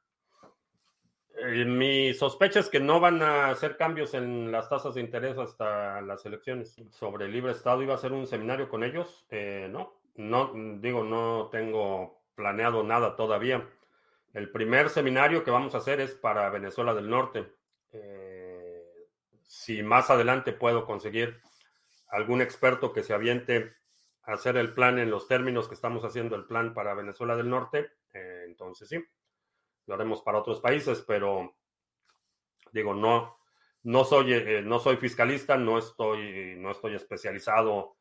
Speaker 1: Eh, mi sospecha es que no van a hacer cambios en las tasas de interés hasta las elecciones. Sobre el libre Estado, ¿iba a hacer un seminario con ellos? Eh, no, no, digo, no tengo planeado nada todavía. El primer seminario que vamos a hacer es para Venezuela del Norte. Eh, si más adelante puedo conseguir algún experto que se aviente a hacer el plan en los términos que estamos haciendo el plan para Venezuela del Norte, eh, entonces sí, lo haremos para otros países, pero digo, no, no soy, eh, no soy fiscalista, no estoy, no estoy especializado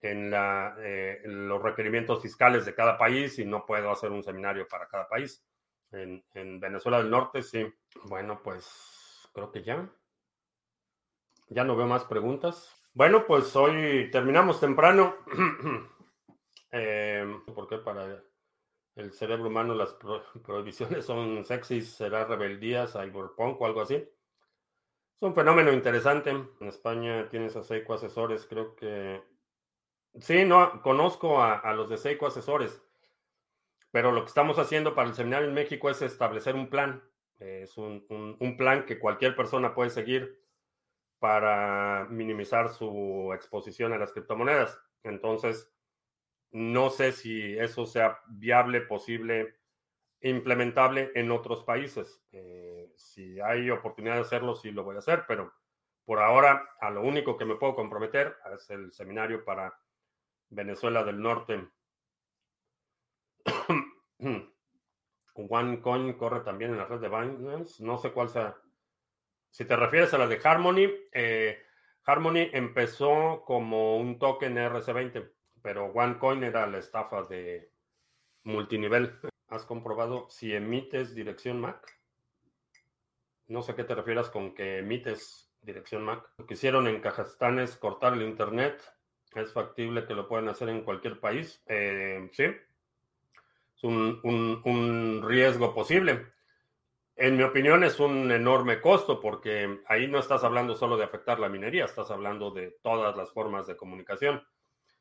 Speaker 1: en, la, en, los requerimientos fiscales de cada país y no puedo hacer un seminario para cada país. En, Venezuela del Norte, sí. Bueno, pues creo que ya. Ya no veo más preguntas. Bueno, pues hoy terminamos temprano. eh, porque para el cerebro humano las prohibiciones son sexys, será rebeldía, cyberpunk o algo así. Es un fenómeno interesante. En España tienes a Seiko Asesores, creo que... Sí, no, conozco a, a los de Seiko Asesores. Pero lo que estamos haciendo para el seminario en México es establecer un plan. Es un, plan que cualquier persona puede seguir para minimizar su exposición a las criptomonedas. Entonces, no sé si eso sea viable, posible, implementable en otros países. Eh, si hay oportunidad de hacerlo, sí lo voy a hacer, pero por ahora a lo único que me puedo comprometer es el seminario para Venezuela del Norte OneCoin corre también en la red de Binance. No sé cuál sea. Si te refieres a la de Harmony, eh, Harmony empezó como un token RC20, pero OneCoin era la estafa de multinivel. ¿Has comprobado si emites dirección MAC? No sé qué te refieras con que emites dirección MAC. Lo que hicieron en Kazajstán es cortar el Internet. ¿Es factible que lo puedan hacer en cualquier país? Eh, sí, es un, riesgo posible. En mi opinión es un enorme costo porque ahí no estás hablando solo de afectar la minería, estás hablando de todas las formas de comunicación.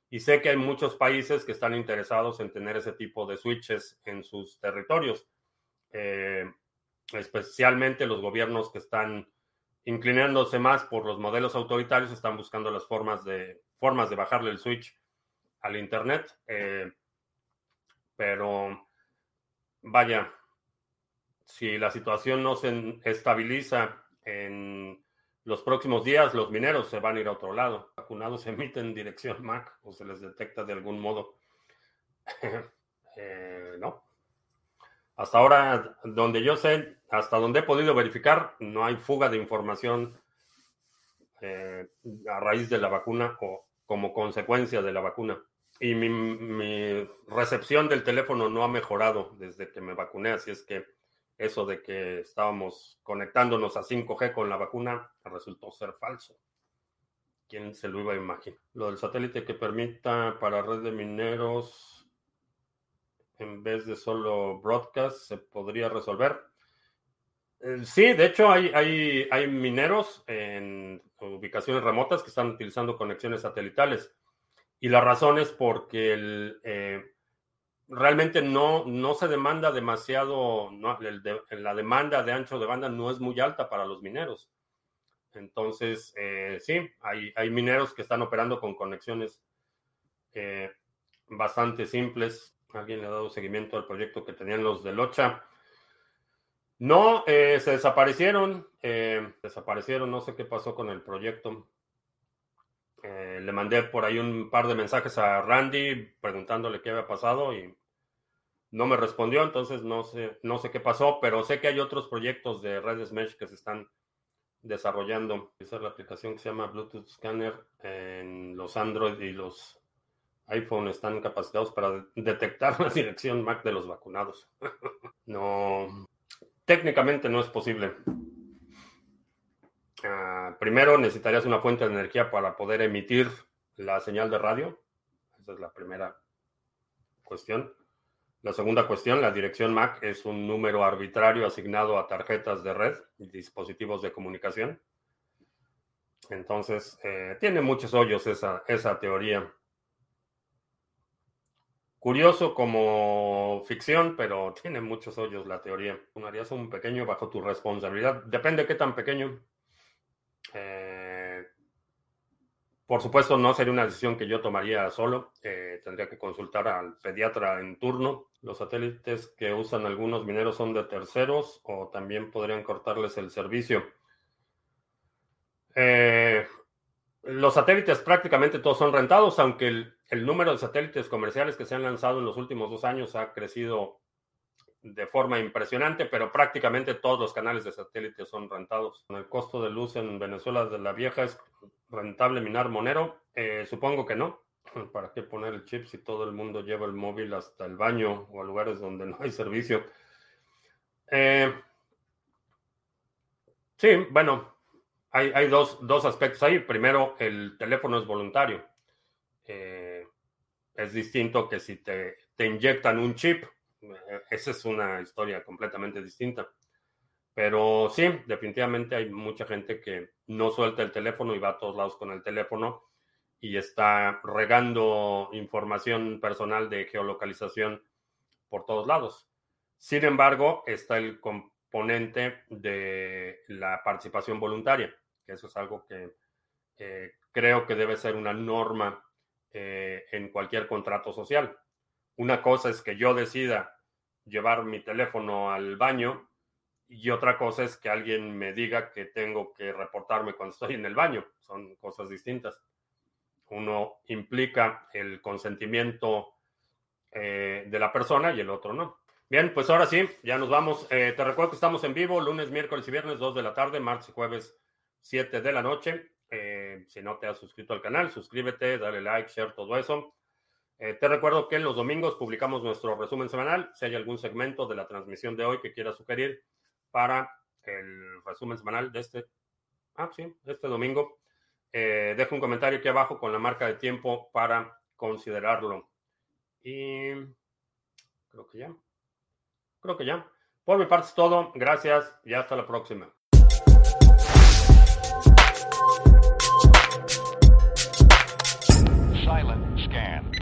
Speaker 1: Y sé que hay muchos países que están interesados en tener ese tipo de switches en sus territorios, eh, especialmente los gobiernos que están inclinándose más por los modelos autoritarios, están buscando las formas de, formas de bajarle el switch al Internet. Eh, pero vaya, si la situación no se estabiliza en los próximos días, los mineros se van a ir a otro lado. Vacunados emiten dirección MAC o se les detecta de algún modo. Eh, no. Hasta ahora, donde yo sé, hasta donde he podido verificar, no hay fuga de información eh, a raíz de la vacuna o como consecuencia de la vacuna. y mi, recepción del teléfono no ha mejorado desde que me vacuné, así es que eso de que estábamos conectándonos a 5G con la vacuna resultó ser falso. ¿Quién se lo iba a imaginar? Lo del satélite que permita para red de mineros en vez de solo broadcast se podría resolver. Eh, sí, de hecho hay, hay, hay mineros en ubicaciones remotas que están utilizando conexiones satelitales. Y la razón es porque el, eh, realmente no, no se demanda demasiado, la demanda de ancho de banda no es muy alta para los mineros. Entonces, eh, sí, hay, hay, mineros que están operando con conexiones eh, bastante simples. Alguien le ha dado seguimiento al proyecto que tenían los de Locha. No, se desaparecieron. desaparecieron, no sé qué pasó con el proyecto. Eh, le mandé por ahí un par de mensajes a Randy preguntándole qué había pasado y no me respondió, entonces no sé, no sé qué pasó, pero sé que hay otros proyectos de redes mesh que se están desarrollando. Esa es la aplicación que se llama Bluetooth Scanner en los Android y los iPhone están capacitados para detectar la dirección MAC de los vacunados. no, técnicamente no es posible. Primero necesitarías una fuente de energía para poder emitir la señal de radio. Esa es la primera cuestión. La segunda cuestión, la dirección MAC es un número arbitrario asignado a tarjetas de red y dispositivos de comunicación. Entonces, eh, tiene muchos hoyos esa, esa teoría. Curioso como ficción, pero tiene muchos hoyos la teoría. Harías un pequeño bajo tu responsabilidad. Depende de qué tan pequeño. Eh, por supuesto, no sería una decisión que yo tomaría solo. Eh, tendría que consultar al pediatra en turno. Los satélites que usan algunos mineros son de terceros o también podrían cortarles el servicio. Eh, los satélites prácticamente todos son rentados, aunque el, número de satélites comerciales que se han lanzado en los últimos dos años ha crecido de forma impresionante, pero prácticamente todos los canales de satélite son rentados. Con el costo de luz en Venezuela de la vieja es rentable minar Monero. Eh, supongo que no. ¿Para qué poner el chip si todo el mundo lleva el móvil hasta el baño o a lugares donde no hay servicio? Eh, sí, bueno, hay, dos, aspectos ahí. Primero, el teléfono es voluntario. Eh, es distinto que si te, te inyectan un chip esa es una historia completamente distinta. Pero sí, definitivamente hay mucha gente que no suelta el teléfono y va a todos lados con el teléfono y está regando información personal de geolocalización por todos lados. Sin embargo, está el componente de la participación voluntaria, que eso es algo que creo que debe ser una norma eh, en cualquier contrato social. Una cosa es que yo decida llevar mi teléfono al baño y otra cosa es que alguien me diga que tengo que reportarme cuando estoy en el baño. Son cosas distintas. Uno implica el consentimiento eh, de la persona y el otro no. Bien, pues ahora sí, ya nos vamos. Eh, te recuerdo que estamos en vivo lunes, miércoles y viernes, 2 de la tarde, martes y jueves, 7 de la noche. Eh, si no te has suscrito al canal, suscríbete, dale like, share, todo eso. Eh, te recuerdo que los domingos publicamos nuestro resumen semanal. Si hay algún segmento de la transmisión de hoy que quieras sugerir para el resumen semanal de este, ah, sí, este domingo, eh, deja un comentario aquí abajo con la marca de tiempo para considerarlo. Y creo que ya. Creo que ya. Por mi parte es todo. Gracias y hasta la próxima. Silent scan.